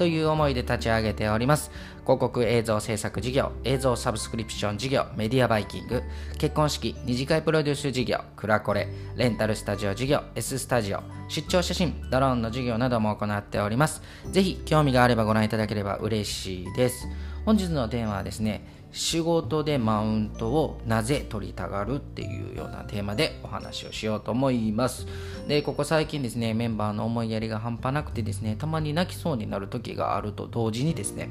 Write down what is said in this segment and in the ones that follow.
という思いで立ち上げております。広告映像制作事業、映像サブスクリプション事業、メディアバイキング、結婚式、二次会プロデュース事業、クラコレ、レンタルスタジオ事業、S スタジオ、出張写真、ドローンの事業なども行っております。ぜひ興味があればご覧いただければ嬉しいです。本日のテーマはですね、仕事でマウントをなぜ取りたがるっていうようなテーマでお話をしようと思います。で、ここ最近ですね、メンバーの思いやりが半端なくてですね、たまに泣きそうになる時があると同時にですね、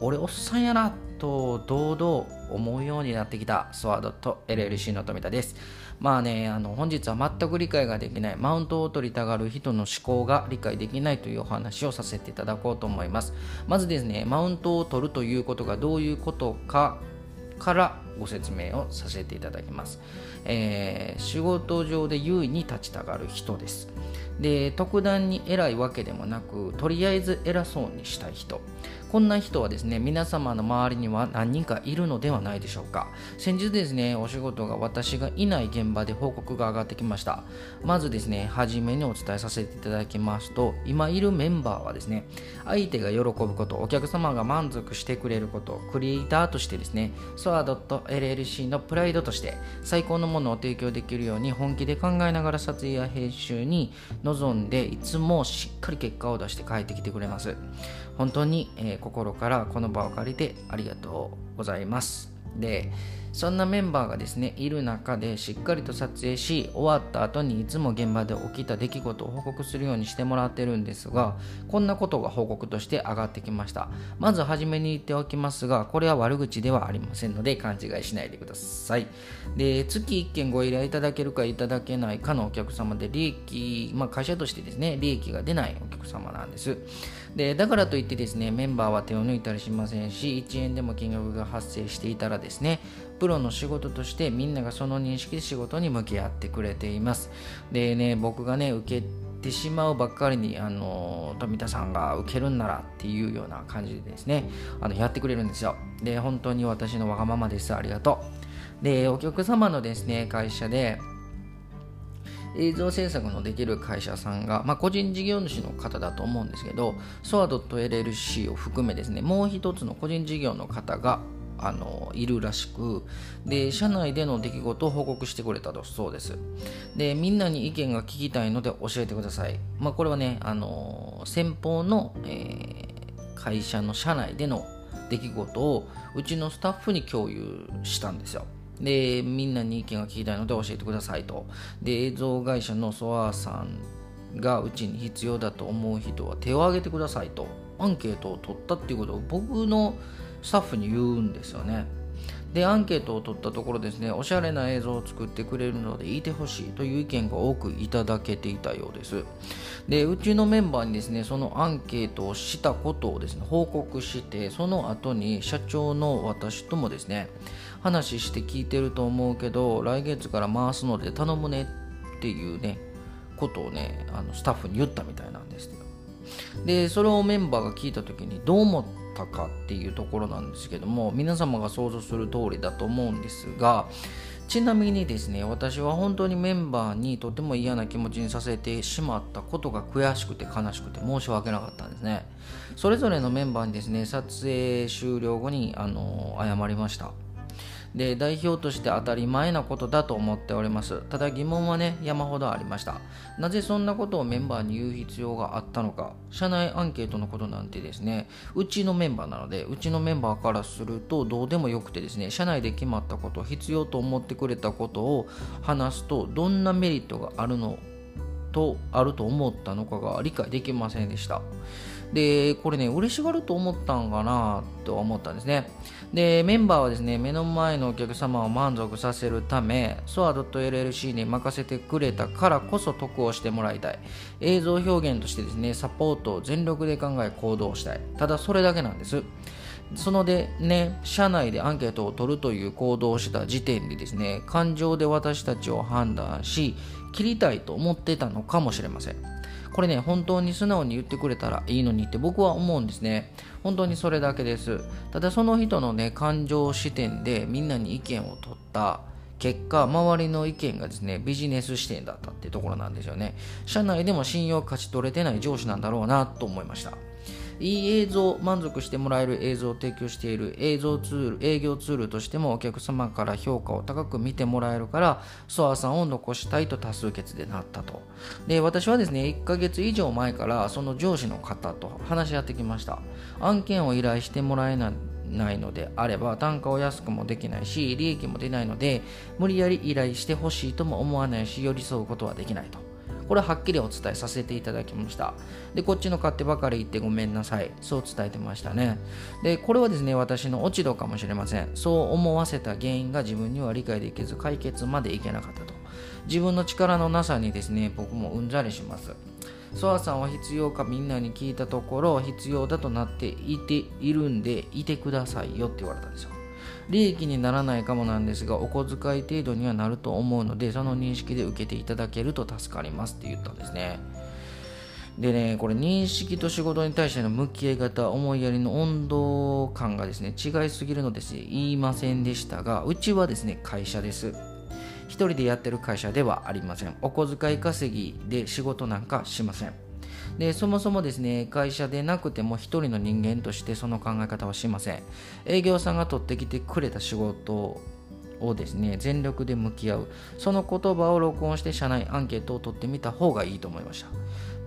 俺おっさんやなと堂々思うようになってきたスワードと LLC の富田です。まあね、あの本日は全く理解ができないマウントを取りたがる人の思考が理解できないというお話をさせていただこうと思います。まずですね、マウントを取るということがどういうことかからご説明をさせていただきます。えー、仕事上で優位に立ちたがる人です。で特段に偉いわけでもなくとりあえず偉そうにしたい人こんな人はですね、皆様の周りには何人かいるのではないでしょうか。先日ですね、お仕事が私がいない現場で報告が上がってきました。まずですね、初めにお伝えさせていただきますと、今いるメンバーはですね、相手が喜ぶこと、お客様が満足してくれること、クリエイターとしてですね、ソア .llc のプライドとして最高のものを提供できるように本気で考えながら撮影や編集に臨んで、いつもしっかり結果を出して帰ってきてくれます。本当に、えー、心からこの場を借りてありがとうございます。で、そんなメンバーがですね、いる中でしっかりと撮影し、終わった後にいつも現場で起きた出来事を報告するようにしてもらってるんですが、こんなことが報告として上がってきました。まずはじめに言っておきますが、これは悪口ではありませんので、勘違いしないでください。で、月1件ご依頼いただけるかいただけないかのお客様で、利益、まあ会社としてですね、利益が出ないお客様なんです。でだからといってですねメンバーは手を抜いたりしませんし1円でも金額が発生していたらですねプロの仕事としてみんながその認識で仕事に向き合ってくれています。でね僕がね受けてしまうばっかりにあの富田さんが受けるんならっていうような感じでですねあのやってくれるんですよ。で本当に私のわがままです。ありがとう。でお客様のですね会社で映像制作のできる会社さんが、まあ、個人事業主の方だと思うんですけど、ソア .llc を含めですね、もう一つの個人事業の方があのいるらしくで社内での出来事を報告してくれたとそうですでみんなに意見が聞きたいので教えてくださいまあこれはねあの先方の、えー、会社の社内での出来事をうちのスタッフに共有したんですよで、みんなに意見が聞きたいので教えてくださいと。で、映像会社のソアーさんがうちに必要だと思う人は手を挙げてくださいと。アンケートを取ったっていうことを僕のスタッフに言うんですよね。で、アンケートを取ったところですね、おしゃれな映像を作ってくれるのでいてほしいという意見が多くいただけていたようです。で、うちのメンバーにですね、そのアンケートをしたことをですね、報告して、その後に社長の私ともですね、話して聞いてると思うけど来月から回すので頼むねっていうねことをねあのスタッフに言ったみたいなんでそれをメンバーが聞いた時にどう思ったかっていうところなんですけども皆様が想像する通りだと思うんですがちなみにですね私は本当にメンバーにとても嫌な気持ちにさせてしまったことが悔しくて悲しくて申し訳なかったんですね。それぞれのメンバーにですね撮影終了後にあの謝りました。で代表として当たり前なことだと思っております。ただ疑問はね山ほどありました。なぜそんなことをメンバーに言う必要があったのか。社内アンケートのことなんてですね。うちのメンバーなのでうちのメンバーからするとどうでもよくてですね社内で決まったこと必要と思ってくれたことを話すとどんなメリットがあるのとあると思ったのかが理解できませんでした。で、これね、嬉しがると思ったんかなと思ったんですね。で、メンバーはですね、目の前のお客様を満足させるため、soa.llc に任せてくれたからこそ得をしてもらいたい。映像表現としてですね、サポートを全力で考え行動したい。ただそれだけなんです。そのでね、社内でアンケートを取るという行動をした時点でですね、感情で私たちを判断し、切りたいと思ってたのかもしれません。これね本当に素直に言ってくれたらいいのにって僕は思うんですね。本当にそれだけです。ただその人のね感情視点でみんなに意見を取った。結果周りの意見がですねビジネス視点だったっていうところなんですよね。社内でも信用を勝ち取れてない上司なんだろうなと思いました。いい映像、満足してもらえる映像を提供している映像ツール、営業ツールとしてもお客様から評価を高く見てもらえるから、ソアさんを残したいと多数決でなったと。で、私はですね、1ヶ月以上前からその上司の方と話し合ってきました。案件を依頼してもらえないないのであれば単価を安くもできないし利益も出ないので無理やり依頼してほしいとも思わないし寄り添うことはできないとこれはっきりお伝えさせていただきました。で、こっちの勝手ばかり言ってごめんなさい。そう伝えてましたね。で、これはですね、私の落ち度かもしれません。そう思わせた原因が自分には理解できず、解決までいけなかったと。自分の力のなさにですね、僕もうんざりします。ソアさんは必要かみんなに聞いたところ必要だとなっていているんでいてくださいよって言われたんですよ利益にならないかもなんですが、お小遣い程度にはなると思うので、その認識で受けていただけると助かりますって言ったんですね。でね、これ認識と仕事に対しての向き合い方、思いやりの温度感がですね、違いすぎるのです言いませんでしたが、うちはですね、会社です。一人でやってる会社ではありません。お小遣い稼ぎで仕事なんかしません。でそもそもですね会社でなくても一人の人間としてその考え方はしません。営業さんが取ってきてくれた仕事をですね全力で向き合う。その言葉を録音して社内アンケートを取ってみた方がいいと思いました。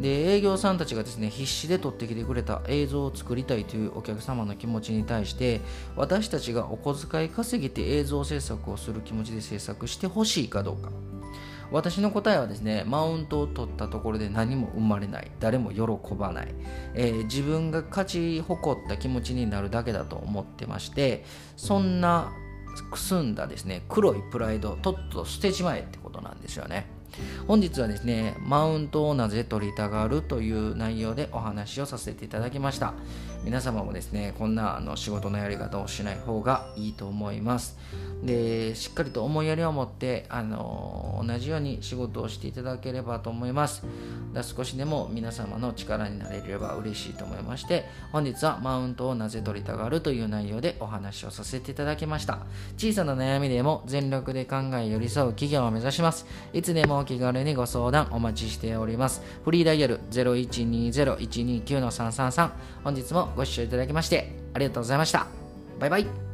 で営業さんたちがですね必死で撮ってきてくれた映像を作りたいというお客様の気持ちに対して私たちがお小遣い稼げて映像制作をする気持ちで制作してほしいかどうか。私の答えはですねマウントを取ったところで何も生まれない。誰も喜ばない、えー、自分が勝ち誇った気持ちになるだけだと思ってましてそんなくすんだですね黒いプライドとっと捨てちまえってことなんですよね。本日はですねマウントをなぜ取りたがるという内容でお話をさせていただきました。皆様もですねこんなあの仕事のやり方をしない方がいいと思います。でしっかりと思いやりを持ってあの同じように仕事をしていただければと思います。だ少しでも皆様の力になれれば嬉しいと思いまして本日はマウントをなぜ取りたがるという内容でお話をさせていただきました。小さな悩みでも全力で考え寄り添う企業を目指します。いつでもお気軽にご相談お待ちしております。フリーダイヤル0120-129-333本日もご視聴いただきましてありがとうございました。バイバイ。